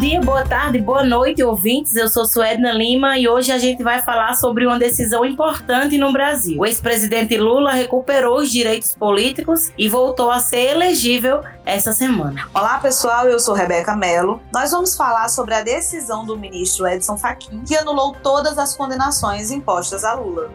dia, boa tarde, boa noite, ouvintes. Eu sou Suedna Lima e hoje a gente vai falar sobre uma decisão importante no Brasil. O ex-presidente Lula recuperou os direitos políticos e voltou a ser elegível essa semana. Olá, pessoal. Eu sou Rebeca Mello. Nós vamos falar sobre a decisão do ministro Edson Fachin, que anulou todas as condenações impostas a Lula.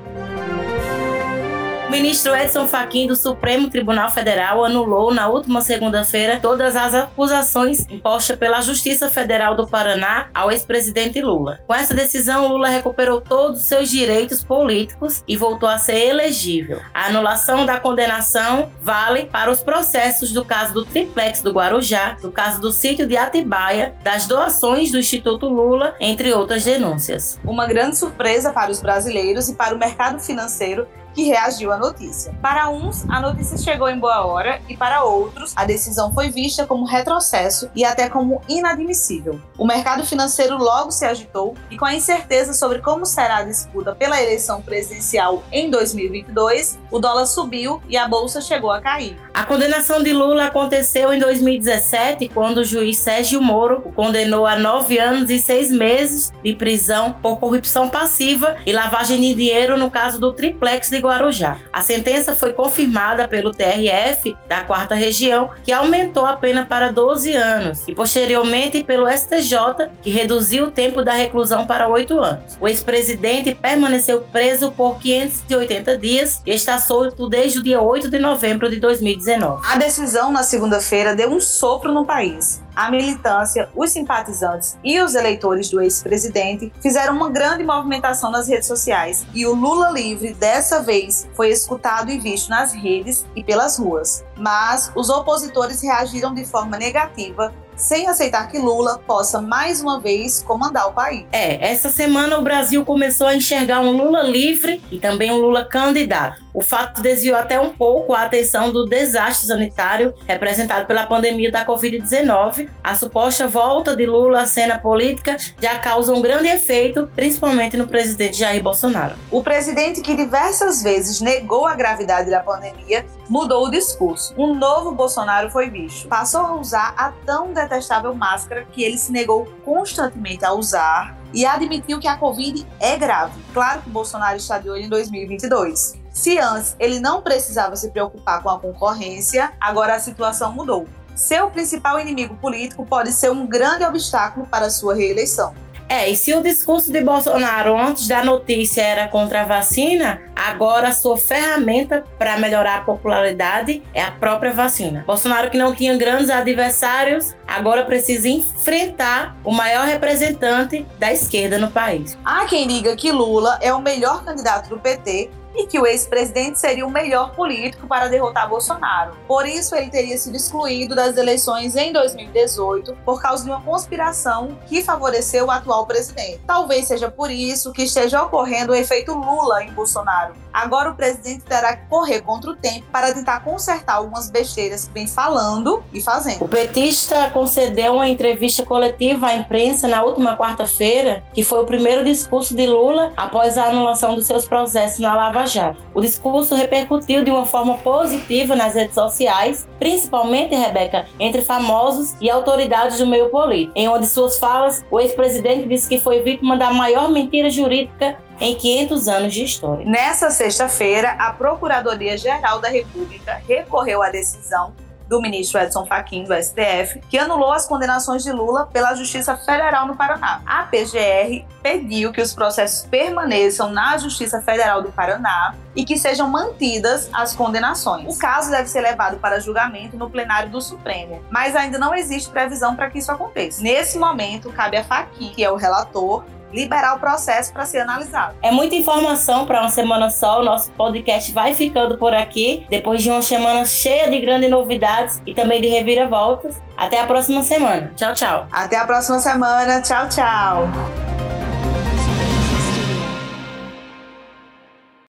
Ministro Edson Fachin do Supremo Tribunal Federal anulou na última segunda-feira todas as acusações impostas pela Justiça Federal do Paraná ao ex-presidente Lula. Com essa decisão, Lula recuperou todos os seus direitos políticos e voltou a ser elegível. A anulação da condenação vale para os processos do caso do triplex do Guarujá, do caso do sítio de Atibaia, das doações do Instituto Lula, entre outras denúncias. Uma grande surpresa para os brasileiros e para o mercado financeiro que reagiu à notícia. Para uns, a notícia chegou em boa hora e para outros, a decisão foi vista como retrocesso e até como inadmissível. O mercado financeiro logo se agitou e com a incerteza sobre como será a disputa pela eleição presidencial em 2022, o dólar subiu e a bolsa chegou a cair. A condenação de Lula aconteceu em 2017, quando o juiz Sérgio Moro o condenou a nove anos e seis meses de prisão por corrupção passiva e lavagem de dinheiro no caso do triplex de Guarujá. A sentença foi confirmada pelo TRF da quarta região, que aumentou a pena para 12 anos, e posteriormente pelo STJ, que reduziu o tempo da reclusão para 8 anos. O ex-presidente permaneceu preso por 580 dias e está solto desde o dia 8 de novembro de 2019. A decisão na segunda-feira deu um sopro no país a militância, os simpatizantes e os eleitores do ex-presidente fizeram uma grande movimentação nas redes sociais e o Lula livre dessa vez foi escutado e visto nas redes e pelas ruas. Mas os opositores reagiram de forma negativa sem aceitar que Lula possa mais uma vez comandar o país. É, essa semana o Brasil começou a enxergar um Lula livre e também um Lula candidato. O fato desviou até um pouco a atenção do desastre sanitário representado pela pandemia da Covid-19. A suposta volta de Lula à cena política já causa um grande efeito, principalmente no presidente Jair Bolsonaro. O presidente, que diversas vezes negou a gravidade da pandemia, mudou o discurso. Um novo Bolsonaro foi visto. Passou a usar a tão detestável máscara que ele se negou constantemente a usar e admitiu que a Covid é grave. Claro que Bolsonaro está de olho em 2022. Se antes ele não precisava se preocupar com a concorrência, agora a situação mudou. Seu principal inimigo político pode ser um grande obstáculo para sua reeleição. É, e se o discurso de Bolsonaro antes da notícia era contra a vacina, agora sua ferramenta para melhorar a popularidade é a própria vacina. Bolsonaro, que não tinha grandes adversários, agora precisa enfrentar o maior representante da esquerda no país. Há quem diga que Lula é o melhor candidato do PT e que o ex-presidente seria o melhor político para derrotar Bolsonaro. Por isso, ele teria sido excluído das eleições em 2018 por causa de uma conspiração que favoreceu o atual presidente. Talvez seja por isso que esteja ocorrendo o efeito Lula em Bolsonaro. Agora o presidente terá que correr contra o tempo para tentar consertar algumas besteiras que vem falando e fazendo. O petista concedeu uma entrevista coletiva à imprensa na última quarta-feira, que foi o primeiro discurso de Lula após a anulação dos seus processos na Lava Jato. O discurso repercutiu de uma forma positiva nas redes sociais, principalmente, Rebeca, entre famosos e autoridades do meio político. Em uma de suas falas, o ex-presidente disse que foi vítima da maior mentira jurídica em 500 anos de história. Nessa sexta-feira, a Procuradoria-Geral da República recorreu à decisão do ministro Edson Fachin, do STF, que anulou as condenações de Lula pela Justiça Federal no Paraná. A PGR pediu que os processos permaneçam na Justiça Federal do Paraná e que sejam mantidas as condenações. O caso deve ser levado para julgamento no plenário do Supremo, mas ainda não existe previsão para que isso aconteça. Nesse momento, cabe a Fachin, que é o relator, liberar o processo para ser analisado. É muita informação para uma semana só. O nosso podcast vai ficando por aqui, depois de uma semana cheia de grandes novidades e também de reviravoltas. Até a próxima semana. Tchau, tchau. Até a próxima semana. Tchau, tchau.